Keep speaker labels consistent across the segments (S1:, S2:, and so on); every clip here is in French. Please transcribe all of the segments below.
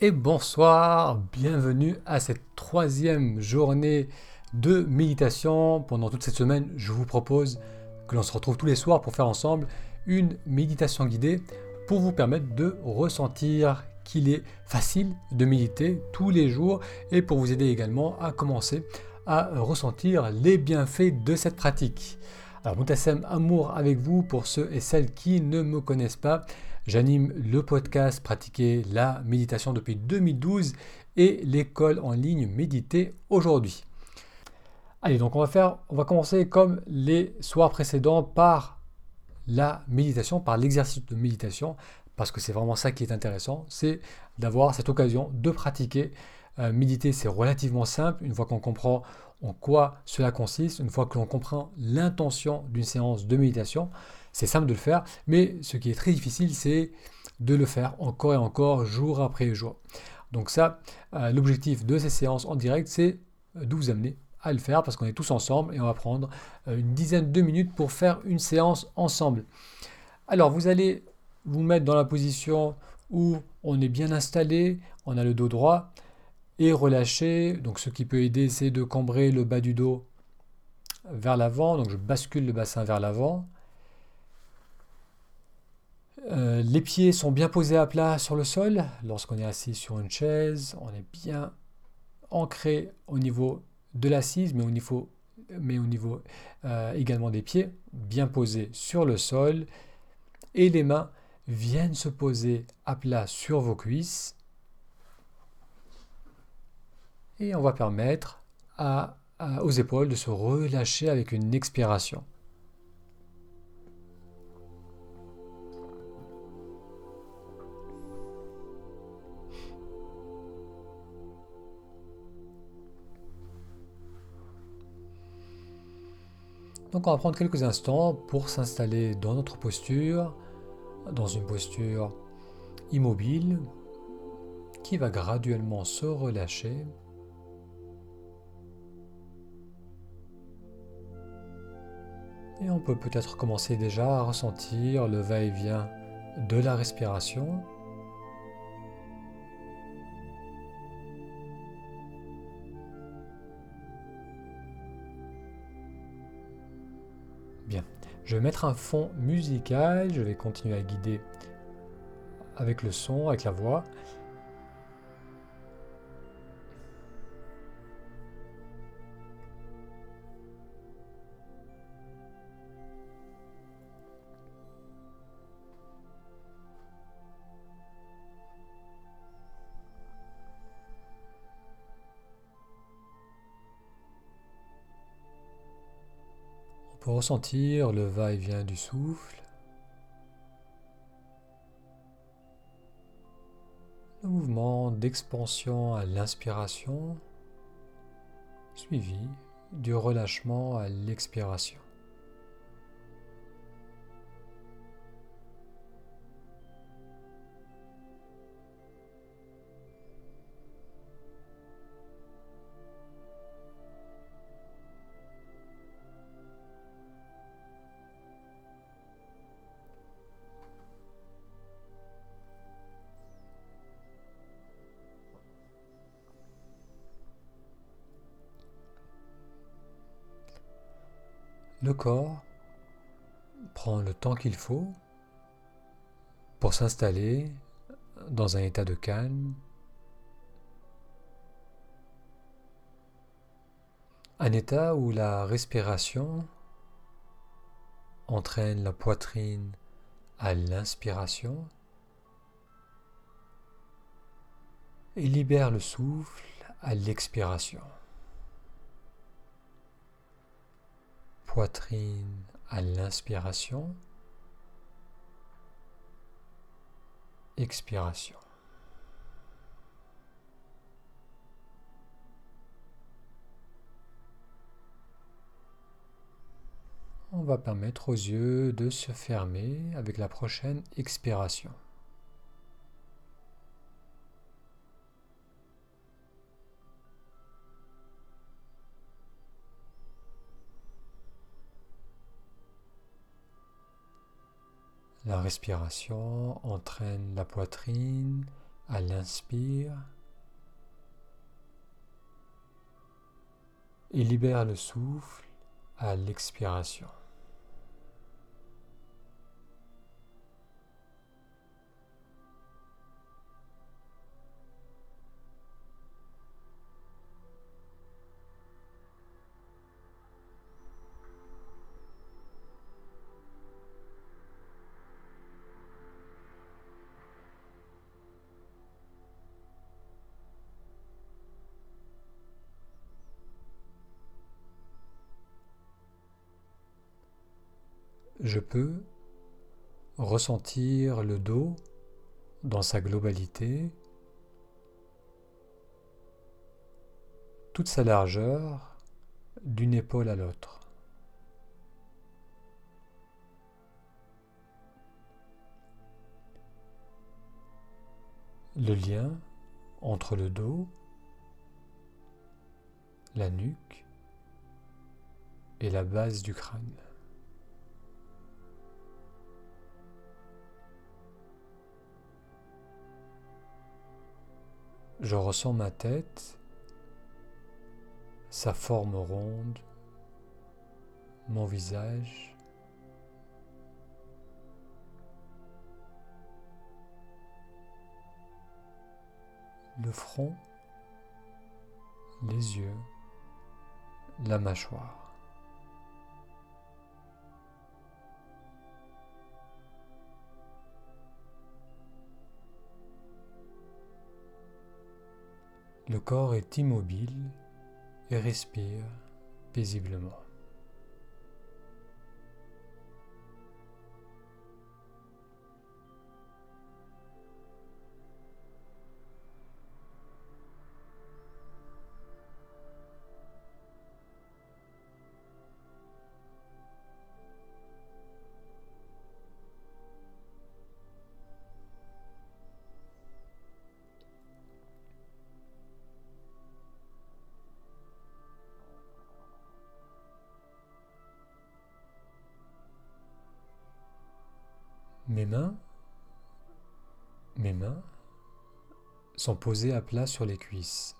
S1: et bonsoir, bienvenue à cette troisième journée de méditation. Pendant toute cette semaine, je vous propose que l'on se retrouve tous les soirs pour faire ensemble une méditation guidée pour vous permettre de ressentir qu'il est facile de méditer tous les jours et pour vous aider également à commencer à ressentir les bienfaits de cette pratique. Alors Moutassem Amour avec vous pour ceux et celles qui ne me connaissent pas. J'anime le podcast Pratiquer la méditation depuis 2012 et l'école en ligne Méditer aujourd'hui. Allez, donc on va faire, on va commencer comme les soirs précédents par la méditation, par l'exercice de méditation, parce que c'est vraiment ça qui est intéressant, c'est d'avoir cette occasion de pratiquer. Euh, méditer, c'est relativement simple, une fois qu'on comprend en quoi cela consiste, une fois que l'on comprend l'intention d'une séance de méditation, c'est simple de le faire, mais ce qui est très difficile, c'est de le faire encore et encore, jour après jour. Donc ça, euh, l'objectif de ces séances en direct, c'est de vous amener à le faire parce qu'on est tous ensemble et on va prendre euh, une dizaine de minutes pour faire une séance ensemble. Alors vous allez vous mettre dans la position où on est bien installé, on a le dos droit et relâché. Donc ce qui peut aider, c'est de cambrer le bas du dos vers l'avant. Donc je bascule le bassin vers l'avant. Euh, les pieds sont bien posés à plat sur le sol. Lorsqu'on est assis sur une chaise, on est bien ancré au niveau de l'assise, mais au niveau, mais au niveau euh, également des pieds, bien posés sur le sol. Et les mains viennent se poser à plat sur vos cuisses. Et on va permettre aux épaules de se relâcher avec une expiration. Donc on va prendre quelques instants pour s'installer dans notre posture, dans une posture immobile qui va graduellement se relâcher. Et on peut peut-être commencer déjà à ressentir le va-et-vient de la respiration. Je vais mettre un fond musical, je vais continuer à guider avec le son, avec la voix. Pour ressentir le va-et-vient du souffle, le mouvement d'expansion à l'inspiration, suivi du relâchement à l'expiration. Le corps prend le temps qu'il faut pour s'installer dans un état de calme, un état où la respiration entraîne la poitrine à l'inspiration et libère le souffle à l'expiration. Poitrine à l'inspiration, expiration. On va permettre aux yeux de se fermer avec la prochaine expiration. La respiration entraîne la poitrine à l'inspire et libère le souffle à l'expiration. Je peux ressentir le dos dans sa globalité, toute sa largeur d'une épaule à l'autre. Le lien entre le dos, la nuque et la base du crâne. Je ressens ma tête, sa forme ronde, mon visage. le front, les yeux, la mâchoire. Le corps est immobile et respire paisiblement. Sont posées à plat sur les cuisses.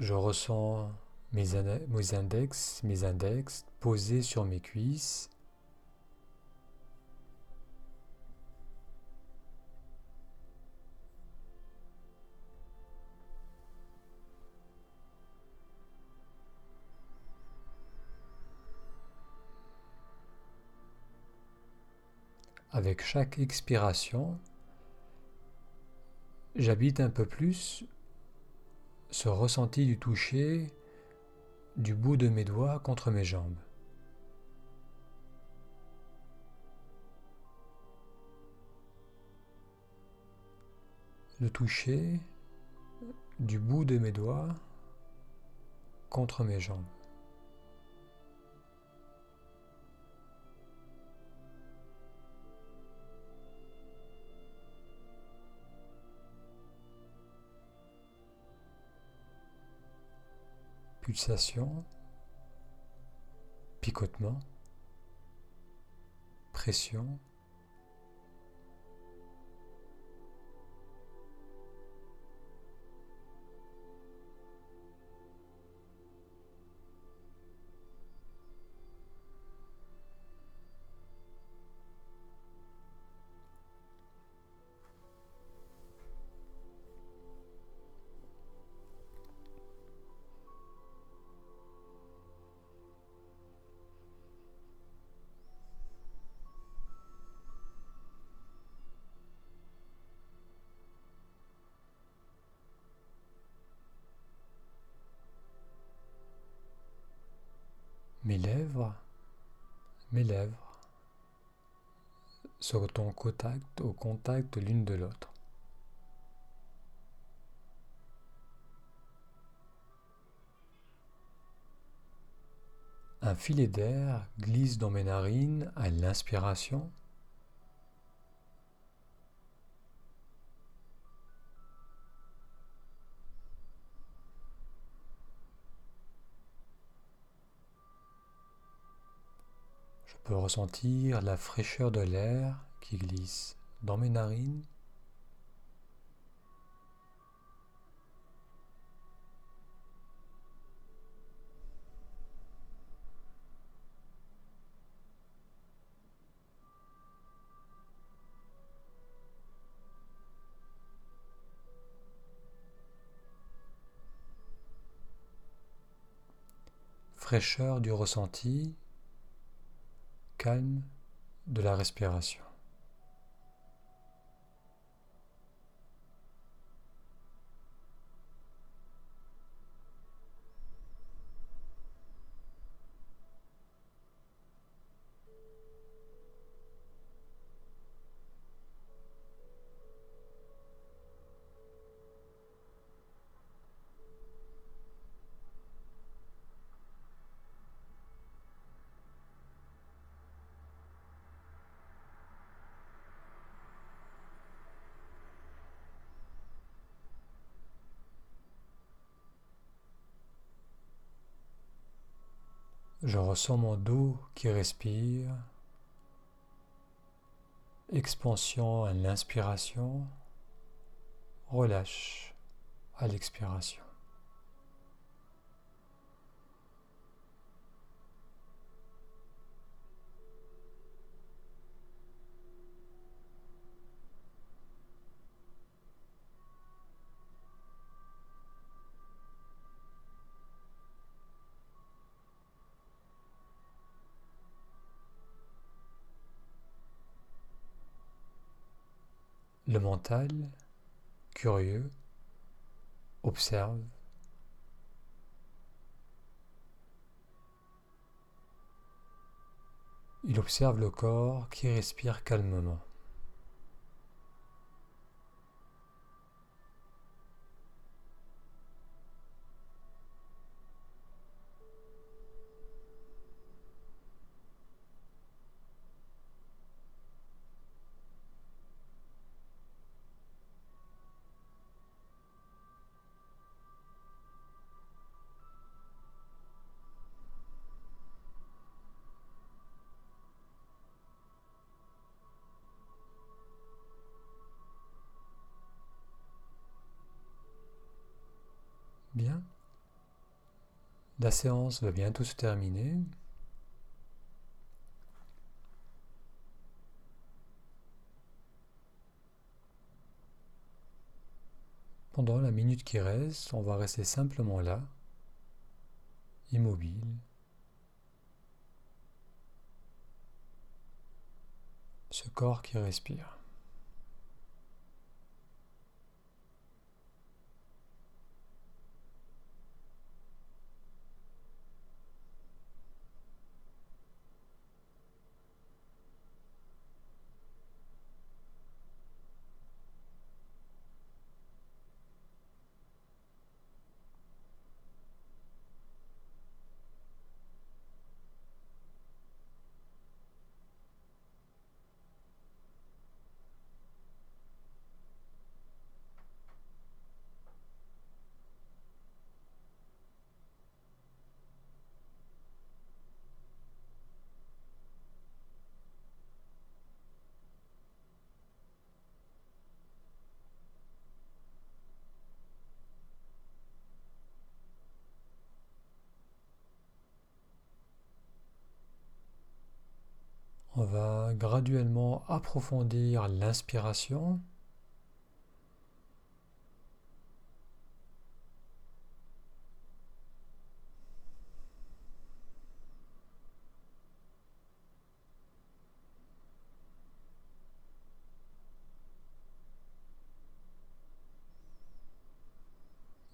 S1: Je ressens mes, index, mes index posés sur mes cuisses Avec chaque expiration, j'habite un peu plus ce ressenti du toucher du bout de mes doigts contre mes jambes. Le toucher du bout de mes doigts contre mes jambes. Pulsation, picotement, pression, Mes lèvres, mes lèvres sont au contact, au contact l'une de l'autre. Un filet d'air glisse dans mes narines à l'inspiration peux ressentir la fraîcheur de l'air qui glisse dans mes narines. Fraîcheur du ressenti, calme de la respiration. Je ressens mon dos qui respire. Expansion à l'inspiration. Relâche à l'expiration. Le mental, curieux, observe. Il observe le corps qui respire calmement. La séance va bientôt se terminer. Pendant la minute qui reste, on va rester simplement là, immobile. Ce corps qui respire. On va graduellement approfondir l'inspiration.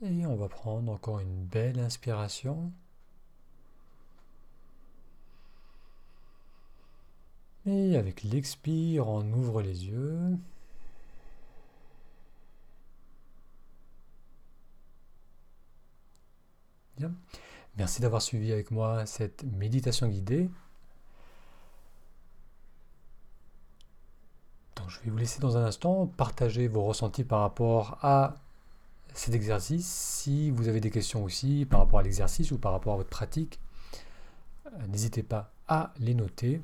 S1: Et on va prendre encore une belle inspiration. Et avec l'expire, on ouvre les yeux. Bien. Merci d'avoir suivi avec moi cette méditation guidée. Donc, je vais vous laisser dans un instant partager vos ressentis par rapport à cet exercice. Si vous avez des questions aussi par rapport à l'exercice ou par rapport à votre pratique, euh, n'hésitez pas à les noter.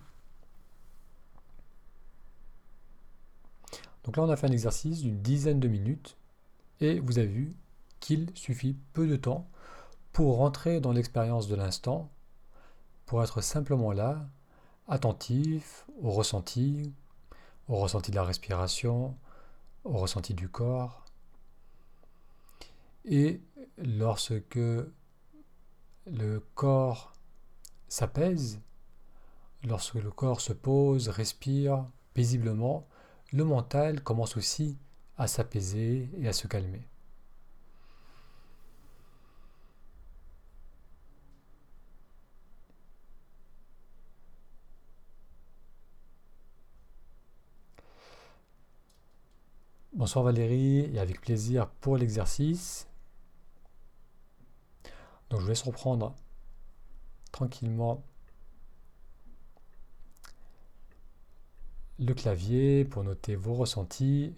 S1: Donc là, on a fait un exercice d'une dizaine de minutes et vous avez vu qu'il suffit peu de temps pour rentrer dans l'expérience de l'instant, pour être simplement là, attentif au ressenti, au ressenti de la respiration, au ressenti du corps. Et lorsque le corps s'apaise, lorsque le corps se pose, respire paisiblement, le mental commence aussi à s'apaiser et à se calmer. Bonsoir Valérie et avec plaisir pour l'exercice. Donc je vous laisse reprendre tranquillement le clavier pour noter vos ressentis.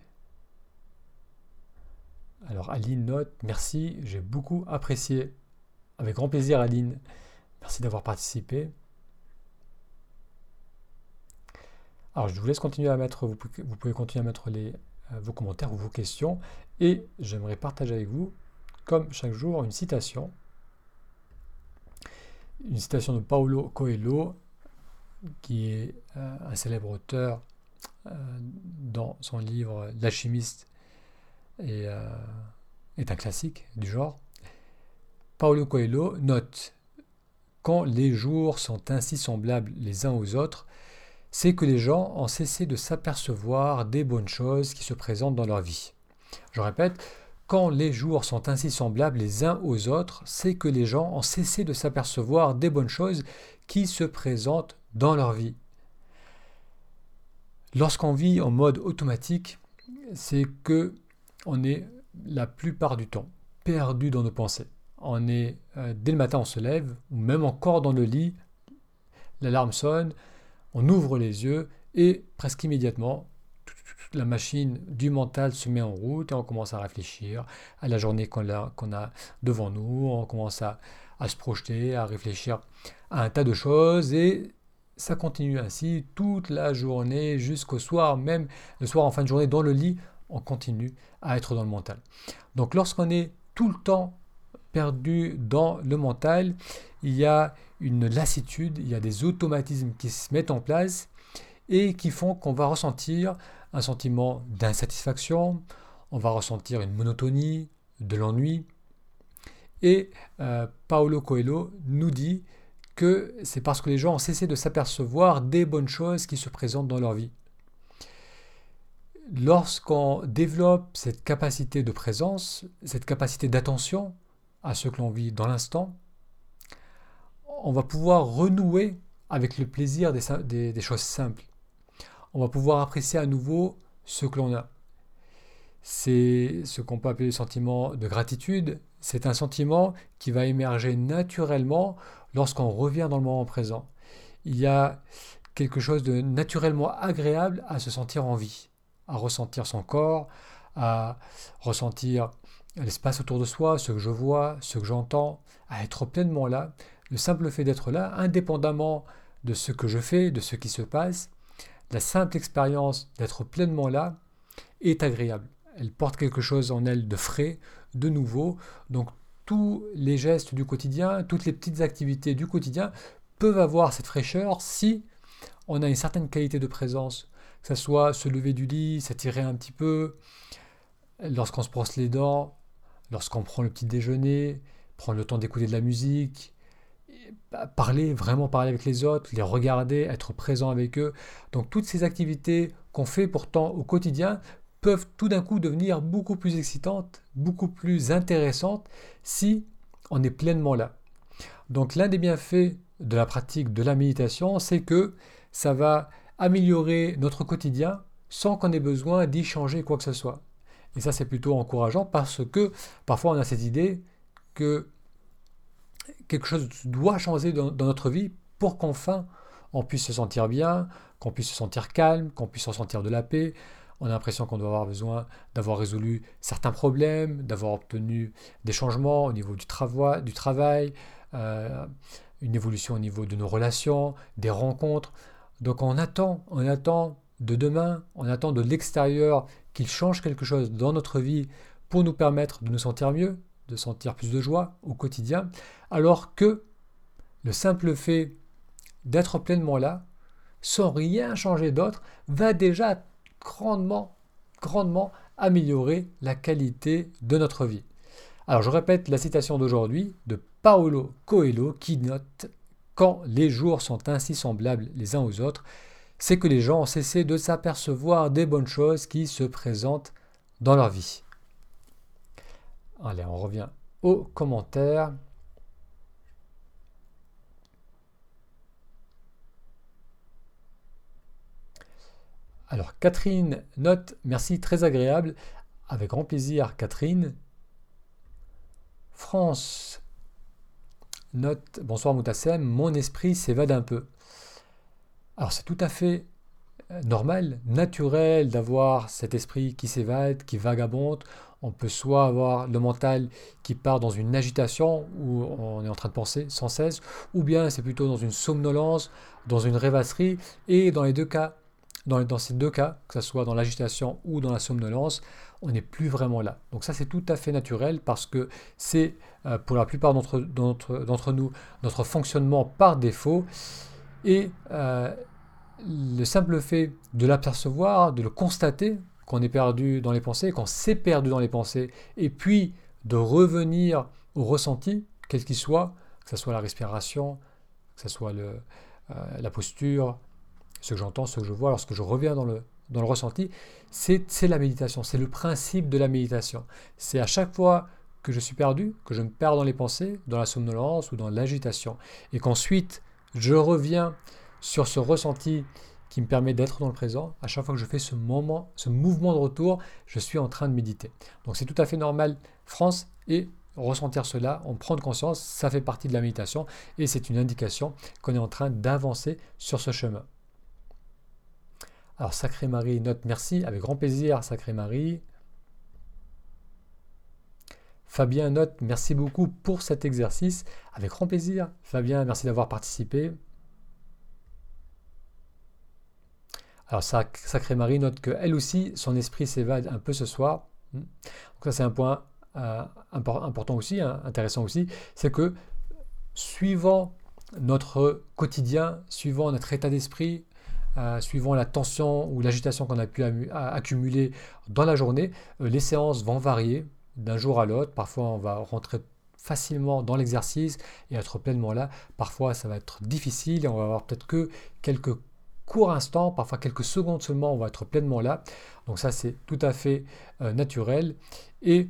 S1: Alors Aline note, merci, j'ai beaucoup apprécié. Avec grand plaisir Aline, merci d'avoir participé. Alors je vous laisse continuer à mettre, vous pouvez continuer à mettre euh, vos commentaires ou vos questions. Et j'aimerais partager avec vous, comme chaque jour, une citation. Une citation de Paulo Coelho, qui est euh, un célèbre auteur dans son livre L'alchimiste et est un classique du genre. Paulo Coelho note Quand les jours sont ainsi semblables les uns aux autres, c'est que les gens ont cessé de s'apercevoir des bonnes choses qui se présentent dans leur vie. Je répète, quand les jours sont ainsi semblables les uns aux autres, c'est que les gens ont cessé de s'apercevoir des bonnes choses qui se présentent dans leur vie. Lorsqu'on vit en mode automatique, c'est que on est la plupart du temps perdu dans nos pensées. On est euh, dès le matin on se lève ou même encore dans le lit, l'alarme sonne, on ouvre les yeux et presque immédiatement, la machine du mental se met en route et on commence à réfléchir à la journée qu'on a, devant nous, on commence à, se projeter, à réfléchir à un tas de choses et ça continue ainsi toute la journée jusqu'au soir, même le soir en fin de journée dans le lit, on continue à être dans le mental. Donc lorsqu'on est tout le temps perdu dans le mental, il y a une lassitude, il y a des automatismes qui se mettent en place et qui font qu'on va ressentir un sentiment d'insatisfaction, on va ressentir une monotonie, de l'ennui. Et euh, Paolo Coelho nous dit c'est parce que les gens ont cessé de s'apercevoir des bonnes choses qui se présentent dans leur vie. Lorsqu'on développe cette capacité de présence, cette capacité d'attention à ce que l'on vit dans l'instant, on va pouvoir renouer avec le plaisir des, choses simples. On va pouvoir apprécier à nouveau ce que l'on a. C'est ce qu'on peut appeler le sentiment de gratitude. C'est un sentiment qui va émerger naturellement lorsqu'on revient dans le moment présent. Il y a quelque chose de naturellement agréable à se sentir en vie, à ressentir son corps, à ressentir l'espace autour de soi, ce que je vois, ce que j'entends, à être pleinement là. Le simple fait d'être là, indépendamment de ce que je fais, de ce qui se passe, la simple expérience d'être pleinement là est agréable. Elle porte quelque chose en elle de frais, de nouveau. Donc tous les gestes du quotidien, toutes les petites activités du quotidien peuvent avoir cette fraîcheur si on a une certaine qualité de présence, que ce soit se lever du lit, s'attirer un petit peu, lorsqu'on se brosse les dents, lorsqu'on prend le petit déjeuner, prendre le temps d'écouter de la musique, bah, parler, vraiment parler avec les autres, les regarder, être présent avec eux. Donc toutes ces activités qu'on fait pourtant au quotidien peuvent tout d'un coup devenir beaucoup plus excitantes, beaucoup plus intéressantes si on est pleinement là. Donc l'un des bienfaits de la pratique de la méditation, c'est que ça va améliorer notre quotidien sans qu'on ait besoin d'y changer quoi que ce soit. Et ça, c'est plutôt encourageant parce que parfois on a cette idée que quelque chose doit changer dans, notre vie pour qu'enfin on puisse se sentir bien, qu'on puisse se sentir calme, qu'on puisse ressentir de la paix. On a l'impression qu'on doit avoir besoin d'avoir résolu certains problèmes, d'avoir obtenu des changements au niveau du, travail, du travail euh, une évolution au niveau de nos relations, des rencontres. Donc on attend, on attend de demain, on attend de l'extérieur qu'il change quelque chose dans notre vie pour nous permettre de nous sentir mieux, de sentir plus de joie au quotidien, alors que le simple fait d'être pleinement là, sans rien changer d'autre, va déjà grandement, grandement améliorer la qualité de notre vie. Alors je répète la citation d'aujourd'hui de Paolo Coelho qui note Quand les jours sont ainsi semblables les uns aux autres, c'est que les gens ont cessé de s'apercevoir des bonnes choses qui se présentent dans leur vie. Allez, on revient aux commentaires. Alors Catherine note, merci, très agréable. Avec grand plaisir, Catherine. France note, bonsoir Moutassem, mon esprit s'évade un peu. Alors c'est tout à fait euh, normal, naturel d'avoir cet esprit qui s'évade, qui vagabonde. On peut soit avoir le mental qui part dans une agitation où on est en train de penser sans cesse, ou bien c'est plutôt dans une somnolence, dans une rêvasserie, et dans les deux cas, dans, ces deux cas, que ce soit dans l'agitation ou dans la somnolence, on n'est plus vraiment là. Donc ça c'est tout à fait naturel parce que c'est euh, pour la plupart d'entre nous notre fonctionnement par défaut et euh, le simple fait de l'apercevoir, de le constater qu'on est perdu dans les pensées, qu'on s'est perdu dans les pensées, et puis de revenir au ressenti, quel qu'il soit, que ce soit la respiration, que ce soit le, euh, la posture, ce que j'entends, ce que je vois, lorsque je reviens dans le, dans le ressenti, c'est la méditation, c'est le principe de la méditation. C'est à chaque fois que je suis perdu, que je me perds dans les pensées, dans la somnolence ou dans l'agitation, et qu'ensuite je reviens sur ce ressenti qui me permet d'être dans le présent. À chaque fois que je fais ce moment, ce mouvement de retour, je suis en train de méditer. Donc c'est tout à fait normal, France, et ressentir cela, en prendre conscience, ça fait partie de la méditation et c'est une indication qu'on est en train d'avancer sur ce chemin. Alors, Sacré Marie note merci, avec grand plaisir, Sacré Marie. Fabien note merci beaucoup pour cet exercice, avec grand plaisir. Fabien, merci d'avoir participé. Alors, Sacré Marie note que elle aussi, son esprit s'évade un peu ce soir. Donc, ça, c'est un point euh, important aussi, hein, intéressant aussi, c'est que suivant notre quotidien, suivant notre état d'esprit, euh, suivant la tension ou l'agitation qu'on a pu accumuler dans la journée, euh, les séances vont varier d'un jour à l'autre. Parfois, on va rentrer facilement dans l'exercice et être pleinement là. Parfois, ça va être difficile et on va avoir peut-être que quelques courts instants, parfois quelques secondes seulement, on va être pleinement là. Donc ça, c'est tout à fait euh, naturel. Et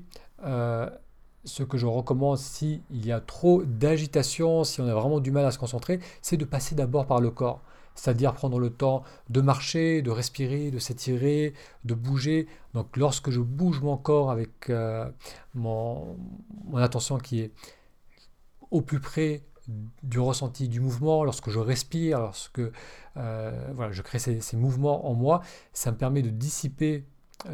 S1: ce que je recommande s'il y a trop d'agitation, si on a vraiment du mal à se concentrer, c'est de passer d'abord par le corps c'est-à-dire prendre le temps de marcher, de respirer, de s'étirer, de bouger. Donc lorsque je bouge mon corps avec euh, mon, attention qui est au plus près du ressenti du mouvement, lorsque je respire, lorsque euh, je crée ces, mouvements en moi, ça me permet de dissiper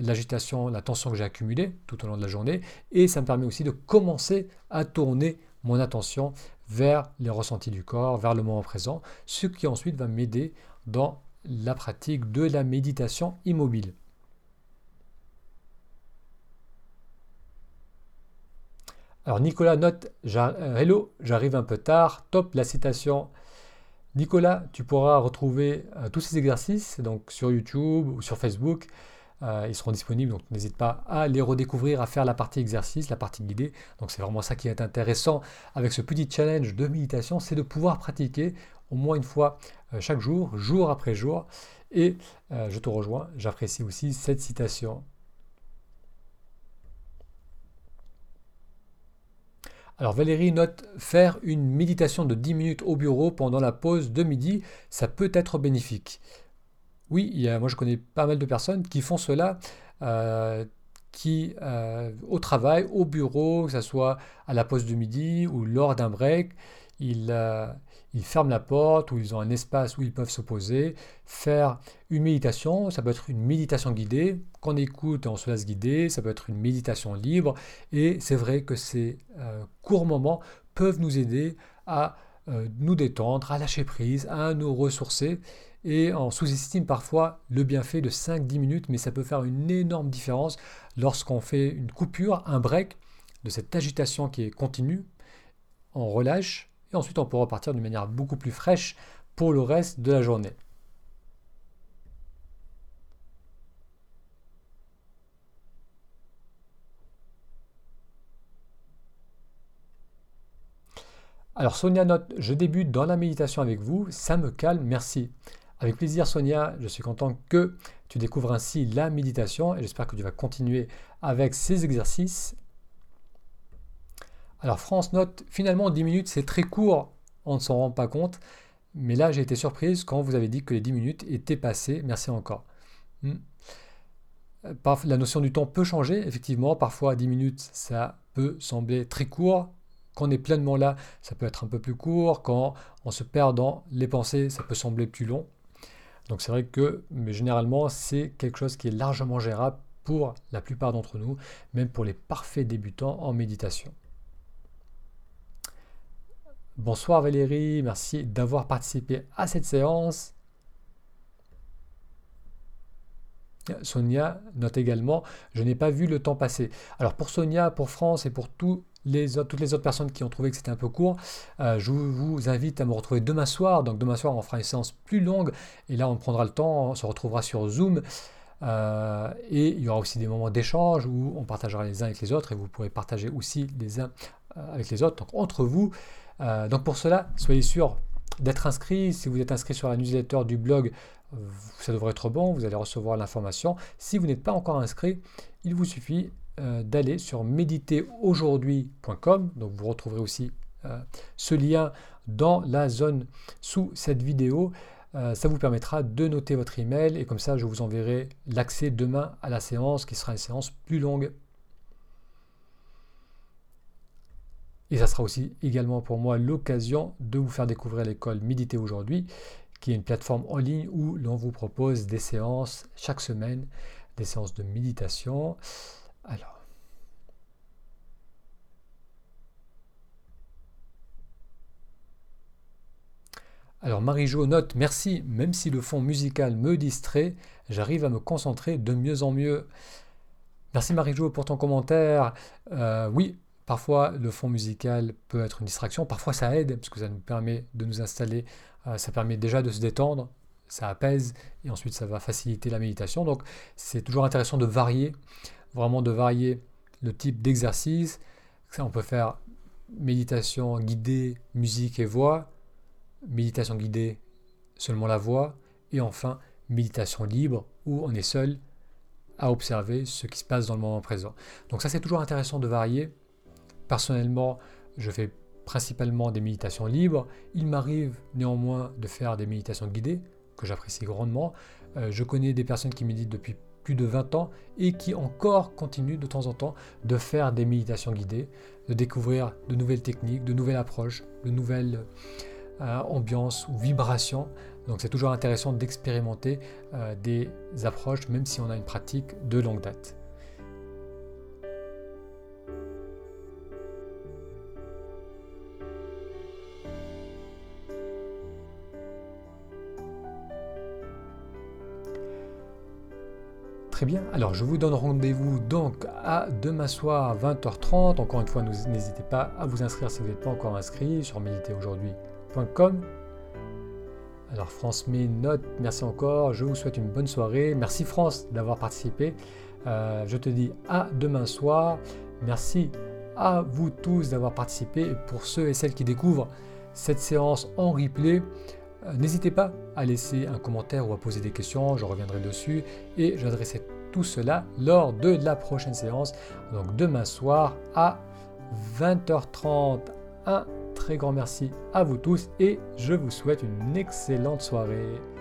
S1: l'agitation, la tension que j'ai accumulée tout au long de la journée, et ça me permet aussi de commencer à tourner mon attention vers les ressentis du corps, vers le moment présent, ce qui ensuite va m'aider dans la pratique de la méditation immobile. Alors Nicolas note euh, Hello, j'arrive un peu tard, top la citation. Nicolas, tu pourras retrouver euh, tous ces exercices donc sur YouTube ou sur Facebook. Euh, ils seront disponibles, donc n'hésite pas à les redécouvrir, à faire la partie exercice, la partie guidée. Donc c'est vraiment ça qui est intéressant avec ce petit challenge de méditation, c'est de pouvoir pratiquer au moins une fois euh, chaque jour, jour après jour. Et euh, je te rejoins, j'apprécie aussi cette citation. Alors Valérie note faire une méditation de 10 minutes au bureau pendant la pause de midi, ça peut être bénéfique. Oui, moi je connais pas mal de personnes qui font cela, euh, qui euh, au travail, au bureau, que ce soit à la pause de midi ou lors d'un break, ils, euh, ils, ferment la porte ou ils ont un espace où ils peuvent se poser, faire une méditation. Ça peut être une méditation guidée, qu'on écoute et on se laisse guider, ça peut être une méditation libre. Et c'est vrai que ces courts moments peuvent nous aider à nous détendre, à lâcher prise, à nous ressourcer. Et on sous-estime parfois le bienfait de 5-10 minutes, mais ça peut faire une énorme différence lorsqu'on fait une coupure, un break de cette agitation qui est continue. On relâche et ensuite on peut repartir d'une manière beaucoup plus fraîche pour le reste de la journée. Alors Sonia note, je débute dans la méditation avec vous, ça me calme, merci. Avec plaisir Sonia, je suis content que tu découvres ainsi la méditation et j'espère que tu vas continuer avec ces exercices. Alors France note, finalement 10 minutes c'est très court, on ne s'en rend pas compte, mais là j'ai été surprise quand vous avez dit que les 10 minutes étaient passées, merci encore. Hmm. La notion du temps peut changer, effectivement, parfois 10 minutes ça peut sembler très court, quand on est pleinement là, ça peut être un peu plus court. Quand on se perd dans les pensées, ça peut sembler plus long. Donc c'est vrai que, mais généralement, c'est quelque chose qui est largement gérable pour la plupart d'entre nous, même pour les parfaits débutants en méditation. Bonsoir Valérie, merci d'avoir participé à cette séance. Sonia note également, je n'ai pas vu le temps passer. Alors pour Sonia, pour France et pour tous toutes les autres personnes qui ont trouvé que c'était un peu court, euh, je vous invite à me retrouver demain soir. Donc demain soir, on fera une séance plus longue et là, on prendra le temps, on se retrouvera sur Zoom. Euh, et il y aura aussi des moments d'échange où on partagera les uns avec les autres et vous pourrez partager aussi les uns euh, avec les autres, donc entre vous. donc pour cela, soyez sûr d'être inscrit. Si vous êtes inscrit sur la newsletter du blog, ça devrait être bon, vous allez recevoir l'information. Si vous n'êtes pas encore inscrit, il vous suffit euh, d'aller sur méditeraujourd'hui.com. Donc vous retrouverez aussi euh, ce lien dans la zone sous cette vidéo. Euh, ça vous permettra de noter votre email et comme ça je vous enverrai l'accès demain à la séance qui sera une séance plus longue. Et ça sera aussi également pour moi l'occasion de vous faire découvrir l'école Méditer aujourd'hui, qui est une plateforme en ligne où l'on vous propose des séances chaque semaine, des séances de méditation. Alors. Alors Marie-Jo note Merci, même si le fond musical me distrait, j'arrive à me concentrer de mieux en mieux. Merci Marie-Jo pour ton commentaire. Euh, oui, parfois le fond musical peut être une distraction, parfois ça aide, parce que ça nous permet de nous installer, euh, ça permet déjà de se détendre, ça apaise, et ensuite ça va faciliter la méditation. Donc c'est toujours intéressant de varier vraiment de varier le type d'exercice. On peut faire méditation guidée, musique et voix, méditation guidée, seulement la voix, et enfin méditation libre où on est seul à observer ce qui se passe dans le moment présent. Donc ça c'est toujours intéressant de varier. Personnellement, je fais principalement des méditations libres. Il m'arrive néanmoins de faire des méditations guidées que j'apprécie grandement. Euh, je connais des personnes qui méditent depuis de 20 ans et qui encore continue de temps en temps de faire des méditations guidées, de découvrir de nouvelles techniques, de nouvelles approches, de nouvelles euh, ambiances ou vibrations. Donc c'est toujours intéressant d'expérimenter euh, des approches même si on a une pratique de longue date. Très bien, alors je vous donne rendez-vous donc à demain soir 20h30. Encore une fois, n'hésitez pas à vous inscrire si vous n'êtes pas encore inscrit sur méditeraujourd'hui.com. Alors France met note, merci encore, je vous souhaite une bonne soirée. Merci France d'avoir participé. Euh, je te dis à demain soir. Merci à vous tous d'avoir participé. Et pour ceux et celles qui découvrent cette séance en replay, n'hésitez pas à laisser un commentaire ou à poser des questions, je reviendrai dessus et j'adresserai tout cela lors de la prochaine séance, donc demain soir à 20h30. Un très grand merci à vous tous et je vous souhaite une excellente soirée.